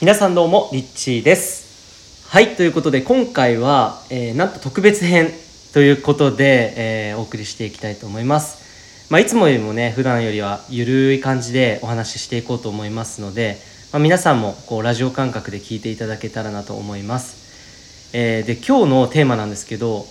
皆さんどうもリッチーです。はいということで今回は、えーなんと特別編ということで、えーお送りしていきたいと思います。まあいつもよりもね普段よりはゆるい感じでお話ししていこうと思いますので、まあ、皆さんもこうラジオ感覚で聞いていただけたらなと思います、えーで今日のテーマなんですけど、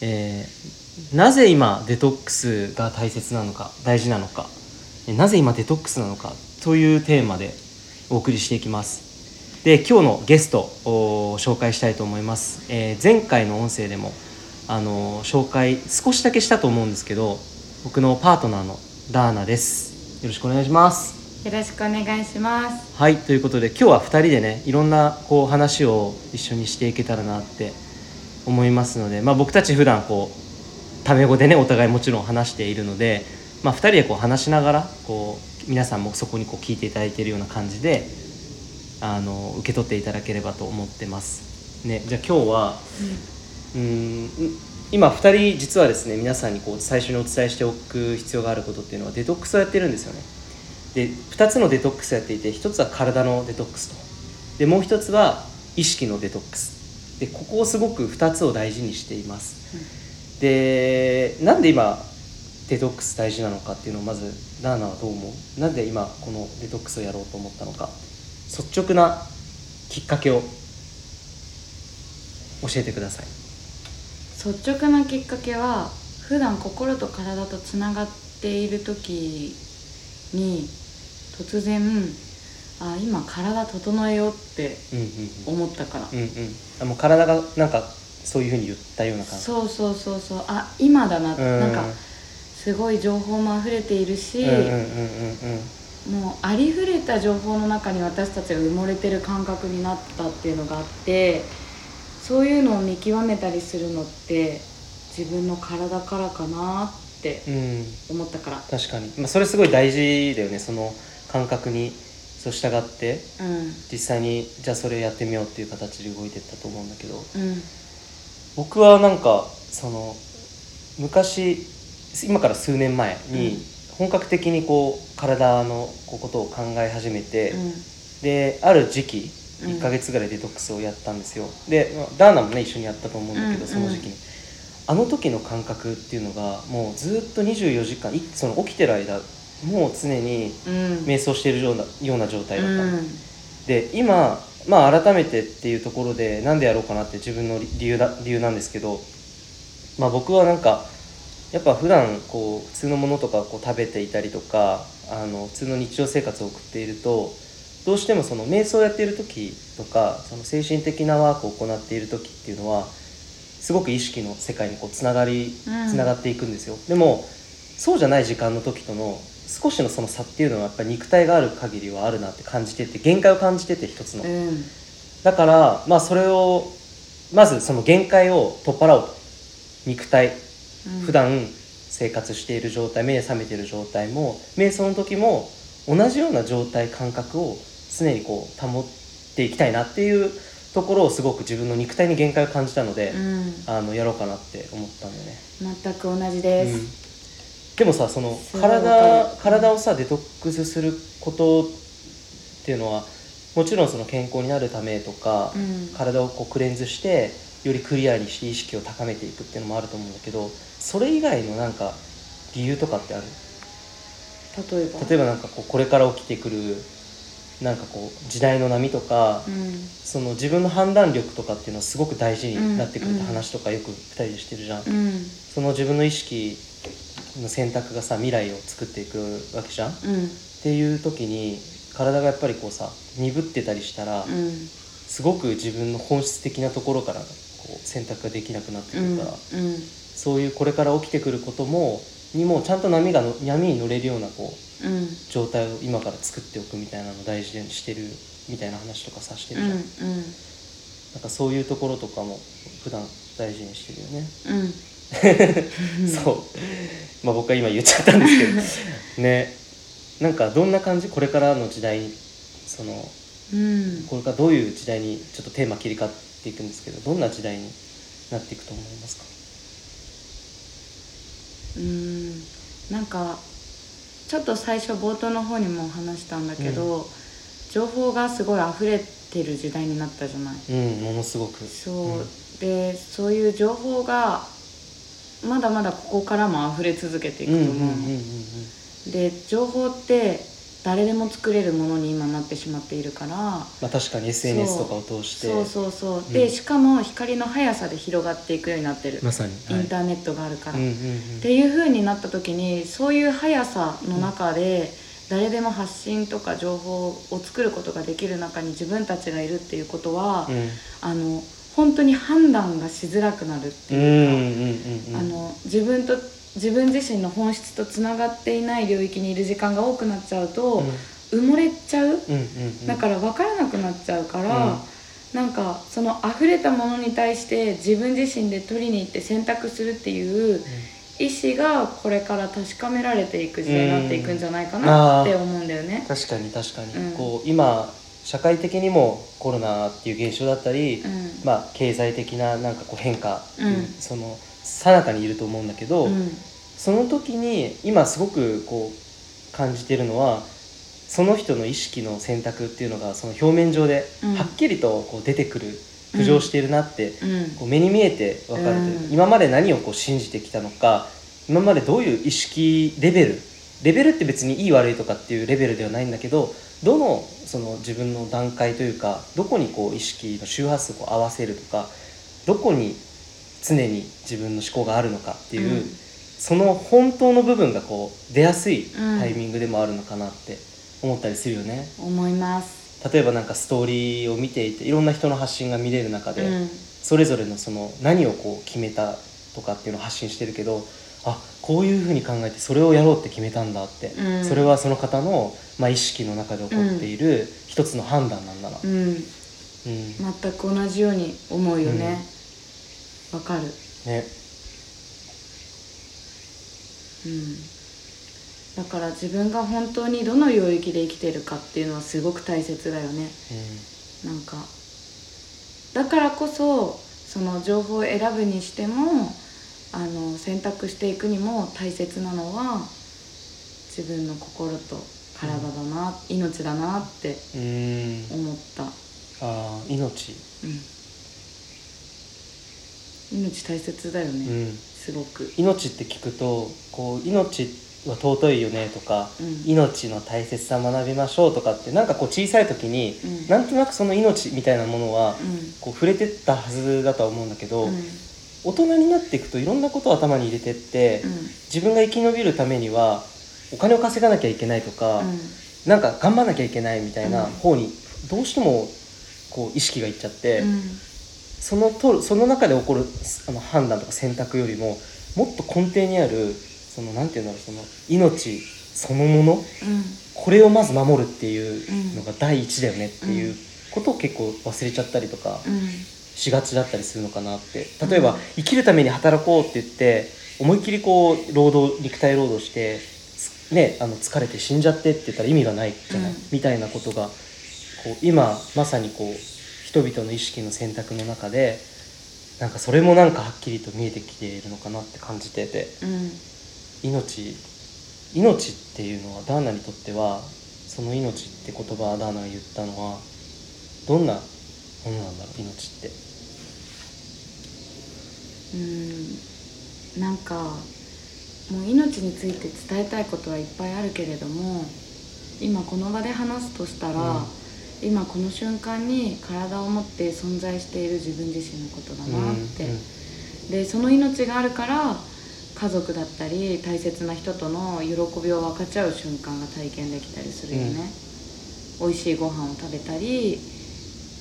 えなぜ今デトックスが大切なのか大事なのかなぜ今デトックスなのかというテーマでお送りしていきます。で今日のゲストを紹介したいと思います、えー前回の音声でもあの紹介少しだけしたと思うんですけど僕のパートナーのダーナです。よろしくお願いします。よろしくお願いします。はいということで今日は2人でねいろんなこう話を一緒にしていけたらなって思いますので、まあ、僕たち普段こうタメ語でねお互いもちろん話しているので、まあ、2人でこう話しながらこう皆さんもそこにこう聞いていただいているような感じであの受け取っていただければと思ってます。ね、じゃあ今日はうーん今2人実はですね皆さんにこう最初にお伝えしておく必要があることっていうのはデトックスをやってるんですよね。で2つのデトックスやっていて1つは体のデトックスと。でもう1つは意識のデトックス。でここをすごく2つを大事にしています、でなんで今デトックス大事なのかっていうのをまずダーナはどう思う？なんで今このデトックスをやろうと思ったのか？率直なきっかけを教えてください。率直なきっかけは普段心と体とつながっている時に突然あ今体整えようって思ったから、うんうん。あもう体がなんかそういうふうに言ったような感じ。そうそうそうそう。あ今だな、うん。なんかすごい情報も溢れているし、うんうんうんうんうん。もうありふれた情報の中に私たちが埋もれてる感覚になったっていうのがあってそういうのを見極めたりするのって自分の体からかなってうん。思ったから。確かに、まあ、それすごい大事だよね。その感覚にそう従ってうん。実際にじゃあそれやってみようっていう形で動いてったと思うんだけど。うん。僕はなんかその昔今から数年前に本格的にこう体のことを考え始めて、である時期うん。1ヶ月ぐらいデトックスをやったんですよ、でまあダーナもね一緒にやったと思うんだけど、うんその時期に。あの時の感覚っていうのがもうずっと24時間いその起きてる間もう常にうん。うん瞑想しているようなような状態だったの、うん。で今まあ改めてっていうところでなんでやろうかなって自分の理由だ理由なんですけどまあ僕はなんかやっぱ普段こう普通のものとかこう食べていたりとかあの普通の日常生活を送っているとどうしてもその瞑想をやっている時とかその精神的なワークを行っている時っていうのはすごく意識の世界にこうつながりうん。つながっていくんですよ、でもそうじゃない時間の時との少しのその差っていうのはやっぱり肉体がある限りはあるなって感じてて限界を感じてて一つの、うん。だからまあそれをまずその限界を取っ払おうと。肉体うん。普段生活している状態目覚めている状態も瞑想の時も同じような状態感覚を常にこう保っていきたいなっていうところをすごく自分の肉体に限界を感じたので、うん。あのやろうかなって思ったんだ。よね。全く同じです、うんでもさその体る体をさデトックスすることっていうのはもちろんその健康になるためとか、うん。体をこうクレンズしてよりクリアにして意識を高めていくっていうのもあると思うんだけどそれ以外のなんか理由とかってある？例えば？例えばなんかこうこれから起きてくるなんかこう時代の波とか、うん。その自分の判断力とかっていうのはすごく大事になってくるってうん話とかよく2人でしてるじゃん、うん。その自分の意識の選択がさ未来を作っていくわけじゃん。っうん。ていう時に体がやっぱりこうさ鈍ってたりしたら、うん。すごく自分の本質的なところからこう選択ができなくなってくるから、うんそういうこれから起きてくることもにもちゃんと波がの波に乗れるようなこううん。状態を今から作っておくみたいなのを大事にしてるみたいな話とかさしてうんるじゃん、うんなんかそういうところとかも普段大事にしてるよね、うん。そう。まあ僕は今言っちゃったんですけど。ね。なんかどんな感じ？これからの時代？にそのうん。これからどういう時代にちょっとテーマ切り替わっていくんですけどどんな時代になっていくと思いますか？うんなんかちょっと最初冒頭の方にも話したんだけど、情報がすごい溢れてる時代になったじゃない。うんものすごく。そう、ん。でそういう情報がまだまだここからも溢れ続けていくと思うの、うんうんうんうんうん。で情報って誰でも作れるものに今なってしまっているから。まあ確かに SNS とかを通して。そうそうそう、ん。でしかも光の速さで広がっていくようになってる、まさに、インターネットがあるから、うんうんうん。っていう風になった時にそういう速さの中で誰でも発信とか情報を作ることができる中に自分たちがいるっていうことは、うん。あの本当に判断がしづらくなるってうんいうか、うんうんうん。あの自分と自分自身の本質とつながっていない領域にいる時間が多くなっちゃうと、埋もれちゃう、うんうんうん。だから分からなくなっちゃうから、うん。なんかその溢れたものに対して自分自身で取りに行って選択するっていう意思がこれから確かめられていく時代になっていくんじゃないかなって思うんだよね。確かに確かに、うん。こう今社会的にもコロナっていう現象だったり、うん。まあ、経済的ななんかこう変化、うん。その最中にいると思うんだけど、うん。その時に今すごくこう感じてるのはその人の意識の選択っていうのがその表面上でうん。はっきりとこう出てくる、浮上しているなって、うん。こう目に見えて分かるという、うん。今まで何をこう信じてきたのか今までどういう意識レベルレベルって別にいい悪いとかっていうレベルではないんだけどどのその自分の段階というかどこにこう意識の周波数を合わせるとかどこに常に自分の思考があるのかっていう、うん。その本当の部分がこう出やすいうん。タイミングでもあるのかなって思ったりするよね。思います。例えばなんかストーリーを見ていていろんな人の発信が見れる中で、うん。それぞれのその何をこう決めたとかっていうのを発信してるけどあこういうふうに考えてそれをやろうって決めたんだって、うん。それはその方の、まあ、意識の中で起こっている一つの判断なんだな、うん、うん。全く同じように思うよね。わ、かる。ね。うん。だから自分が本当にどの領域で生きてるかっていうのはすごく大切だよね。なんか。だからこそその情報を選ぶにしてもあの選択していくにも大切なのは自分の心と体だな、命だなってうんうん思った、ああ命。うん、命大切だよね、うん。すごく。命って聞くとこう命は尊いよねとか、うん。命の大切さを学びましょうとかってなんかこう小さい時に、うん。なんとなくその命みたいなものは、うん。こう触れてったはずだとは思うんだけど、うん。大人になっていくといろんなことを頭に入れてって、うん。自分が生き延びるためにはお金を稼がなきゃいけないとか、うん。なんか頑張んなきゃいけないみたいなうん。方にどうしてもこう意識がいっちゃって、うんそのとその中で起こるあの判断とか選択よりももっと根底にあるそのなんていうんだろうその命そのものうん。これをまず守るっていうのが第一だよねっていうことを結構忘れちゃったりとかうん。しがちだったりするのかなって。例えば、うん生きるために働こうって言って思いっきりこう労働肉体労働してつねあの疲れて死んじゃってって言ったら意味がないじゃない、うん。みたいなことがこう今まさにこう人々の意識の選択の中でなんかそれもなんかはっきりと見えてきているのかなって感じててうん。命命っていうのはダーナにとってはその命って言葉はダーナが言ったのはどんなものなんだろう命って。うん。なんかもう命について伝えたいことはいっぱいあるけれども今この場で話すとしたら、うん今この瞬間に体を持って存在している自分自身のことだなって、でその命があるから家族だったり大切な人との喜びを分かち合う瞬間が体験できたりするよね、美味しいご飯を食べたり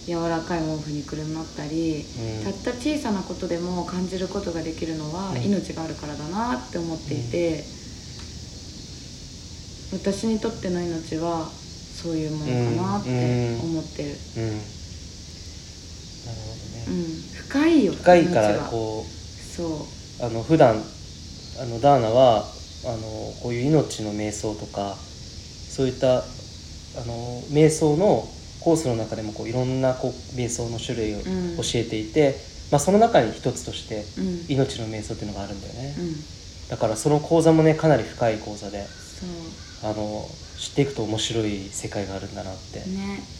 柔らかい毛布にくるまったり、うん。たった小さなことでも感じることができるのはうん。命があるからだなって思っていて、私にとっての命はそういうものかなって思ってる、うん、なるうんほどね、深いよ深いからこそう。あの普段あのダーナはあのこういう命の瞑想とかそういったあの瞑想のコースの中でもこういろんなこう瞑想の種類をうん。教えていて、まあ、その中に一つとしてうん。命の瞑想っていうのがあるんだよね、うん。だからその講座もねかなり深い講座で。そうあの知っていくと面白い世界があるんだなって。ね。